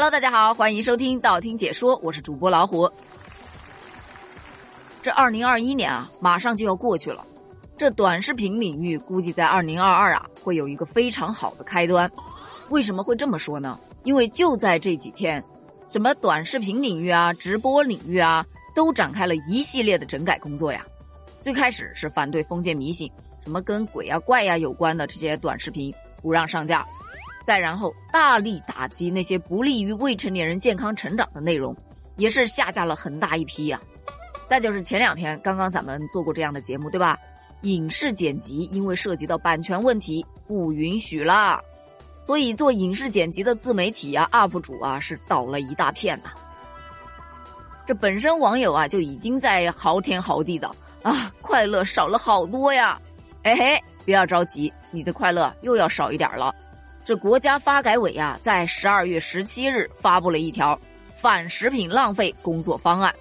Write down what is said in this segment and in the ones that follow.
Hello，大家好，欢迎收听道听解说，我是主播老虎。这二零二一年啊，马上就要过去了，这短视频领域估计在二零二二啊，会有一个非常好的开端。为什么会这么说呢？因为就在这几天，什么短视频领域啊、直播领域啊，都展开了一系列的整改工作呀。最开始是反对封建迷信，什么跟鬼啊、怪呀有关的这些短视频不让上架。再然后，大力打击那些不利于未成年人健康成长的内容，也是下架了很大一批呀。再就是前两天刚刚咱们做过这样的节目，对吧？影视剪辑因为涉及到版权问题不允许啦，所以做影视剪辑的自媒体啊、UP 主啊是倒了一大片呐。这本身网友啊就已经在嚎天嚎地的啊，快乐少了好多呀。哎嘿，不要着急，你的快乐又要少一点了。这国家发改委啊，在十二月十七日发布了一条反食品浪费工作方案。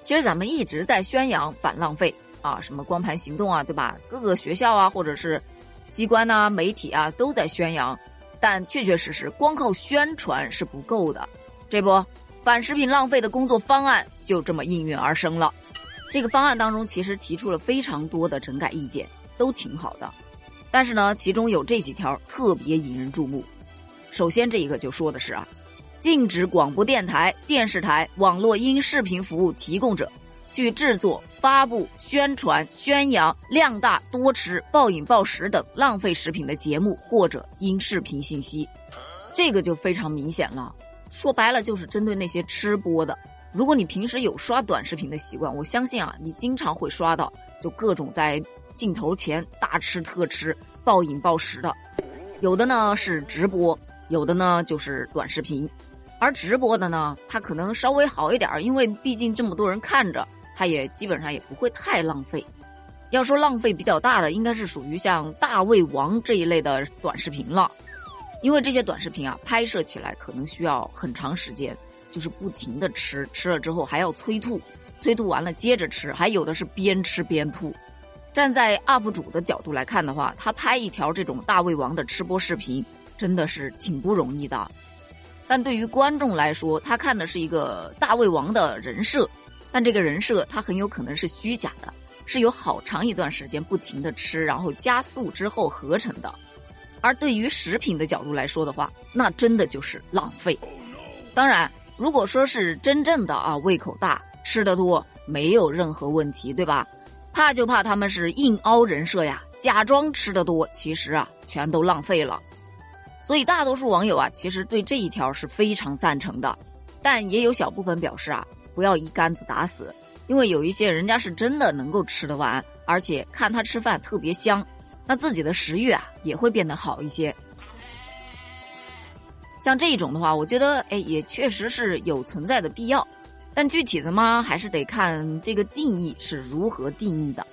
其实咱们一直在宣扬反浪费啊，什么光盘行动啊，对吧？各个学校啊，或者是机关呐、媒体啊，都在宣扬。但确确实实，光靠宣传是不够的。这不，反食品浪费的工作方案就这么应运而生了。这个方案当中，其实提出了非常多的整改意见，都挺好的。但是呢，其中有这几条特别引人注目。首先，这一个就说的是啊，禁止广播电台、电视台、网络音视频服务提供者去制作、发布、宣传、宣扬量大多吃、暴饮暴食等浪费食品的节目或者音视频信息。这个就非常明显了，说白了就是针对那些吃播的。如果你平时有刷短视频的习惯，我相信啊，你经常会刷到，就各种在。镜头前大吃特吃、暴饮暴食的，有的呢是直播，有的呢就是短视频。而直播的呢，它可能稍微好一点，因为毕竟这么多人看着，它也基本上也不会太浪费。要说浪费比较大的，应该是属于像大胃王这一类的短视频了，因为这些短视频啊，拍摄起来可能需要很长时间，就是不停的吃，吃了之后还要催吐，催吐完了接着吃，还有的是边吃边吐。站在 UP 主的角度来看的话，他拍一条这种大胃王的吃播视频，真的是挺不容易的。但对于观众来说，他看的是一个大胃王的人设，但这个人设他很有可能是虚假的，是有好长一段时间不停的吃，然后加速之后合成的。而对于食品的角度来说的话，那真的就是浪费。当然，如果说是真正的啊胃口大，吃的多，没有任何问题，对吧？怕就怕他们是硬凹人设呀，假装吃的多，其实啊全都浪费了。所以大多数网友啊，其实对这一条是非常赞成的，但也有小部分表示啊，不要一竿子打死，因为有一些人家是真的能够吃得完，而且看他吃饭特别香，那自己的食欲啊也会变得好一些。像这种的话，我觉得哎，也确实是有存在的必要。但具体的嘛，还是得看这个定义是如何定义的。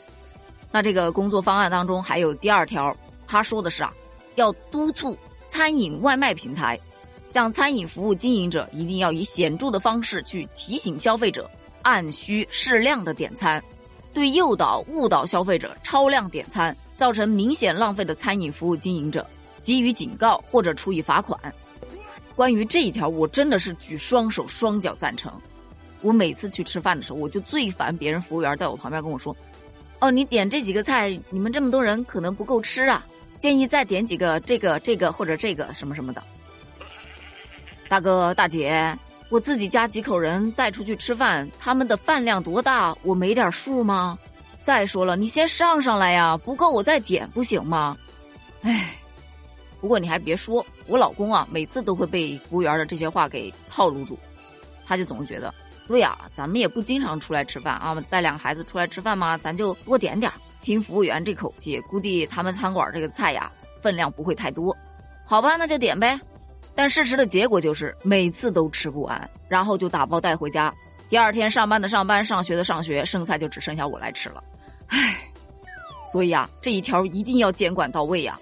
那这个工作方案当中还有第二条，他说的是啊，要督促餐饮外卖平台，向餐饮服务经营者一定要以显著的方式去提醒消费者按需适量的点餐，对诱导误导消费者超量点餐造成明显浪费的餐饮服务经营者给予警告或者处以罚款。关于这一条，我真的是举双手双脚赞成。我每次去吃饭的时候，我就最烦别人服务员在我旁边跟我说：“哦，你点这几个菜，你们这么多人可能不够吃啊，建议再点几个这个这个或者这个什么什么的。”大哥大姐，我自己家几口人带出去吃饭，他们的饭量多大，我没点数吗？再说了，你先上上来呀，不够我再点不行吗？哎，不过你还别说，我老公啊，每次都会被服务员的这些话给套路住，他就总觉得。对呀，咱们也不经常出来吃饭啊，带两个孩子出来吃饭嘛，咱就多点点听服务员这口气，估计他们餐馆这个菜呀分量不会太多，好吧，那就点呗。但事实的结果就是每次都吃不完，然后就打包带回家。第二天上班的上班，上学的上学，剩菜就只剩下我来吃了。唉，所以啊，这一条一定要监管到位呀。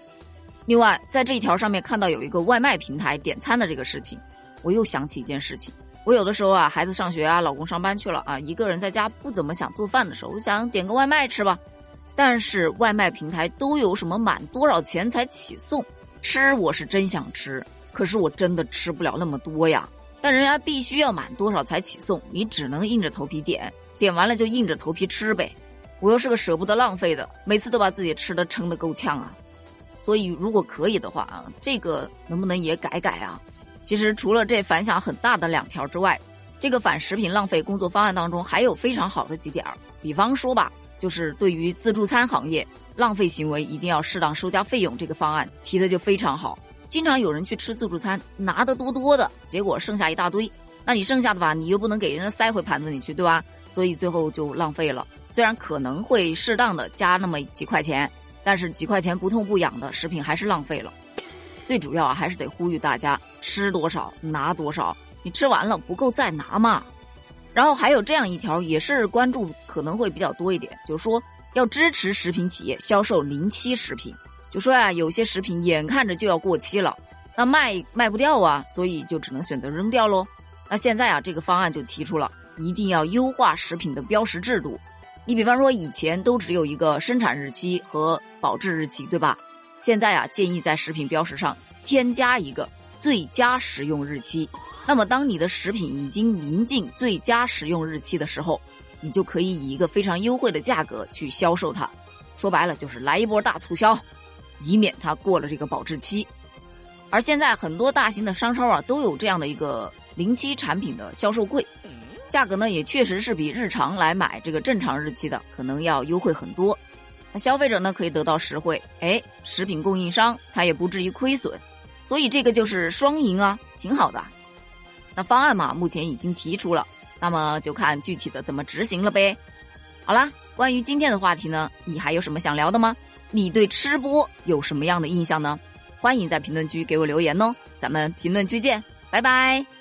另外，在这一条上面看到有一个外卖平台点餐的这个事情，我又想起一件事情。我有的时候啊，孩子上学啊，老公上班去了啊，一个人在家不怎么想做饭的时候，我想点个外卖吃吧。但是外卖平台都有什么满多少钱才起送？吃我是真想吃，可是我真的吃不了那么多呀。但人家必须要满多少才起送，你只能硬着头皮点，点完了就硬着头皮吃呗。我又是个舍不得浪费的，每次都把自己吃的撑得够呛啊。所以如果可以的话啊，这个能不能也改改啊？其实除了这反响很大的两条之外，这个反食品浪费工作方案当中还有非常好的几点儿。比方说吧，就是对于自助餐行业浪费行为一定要适当收加费用这个方案提的就非常好。经常有人去吃自助餐，拿的多多的，结果剩下一大堆。那你剩下的吧，你又不能给人家塞回盘子里去，对吧？所以最后就浪费了。虽然可能会适当的加那么几块钱，但是几块钱不痛不痒的食品还是浪费了。最主要啊，还是得呼吁大家吃多少拿多少，你吃完了不够再拿嘛。然后还有这样一条，也是关注可能会比较多一点，就是说要支持食品企业销售临期食品。就说呀，有些食品眼看着就要过期了，那卖卖不掉啊，所以就只能选择扔掉喽。那现在啊，这个方案就提出了，一定要优化食品的标识制度。你比方说，以前都只有一个生产日期和保质日期，对吧？现在啊，建议在食品标识上添加一个最佳食用日期。那么，当你的食品已经临近最佳食用日期的时候，你就可以以一个非常优惠的价格去销售它。说白了，就是来一波大促销。以免它过了这个保质期，而现在很多大型的商超啊都有这样的一个临期产品的销售柜，价格呢也确实是比日常来买这个正常日期的可能要优惠很多。那消费者呢可以得到实惠，哎，食品供应商他也不至于亏损，所以这个就是双赢啊，挺好的。那方案嘛目前已经提出了，那么就看具体的怎么执行了呗。好啦，关于今天的话题呢，你还有什么想聊的吗？你对吃播有什么样的印象呢？欢迎在评论区给我留言哦，咱们评论区见，拜拜。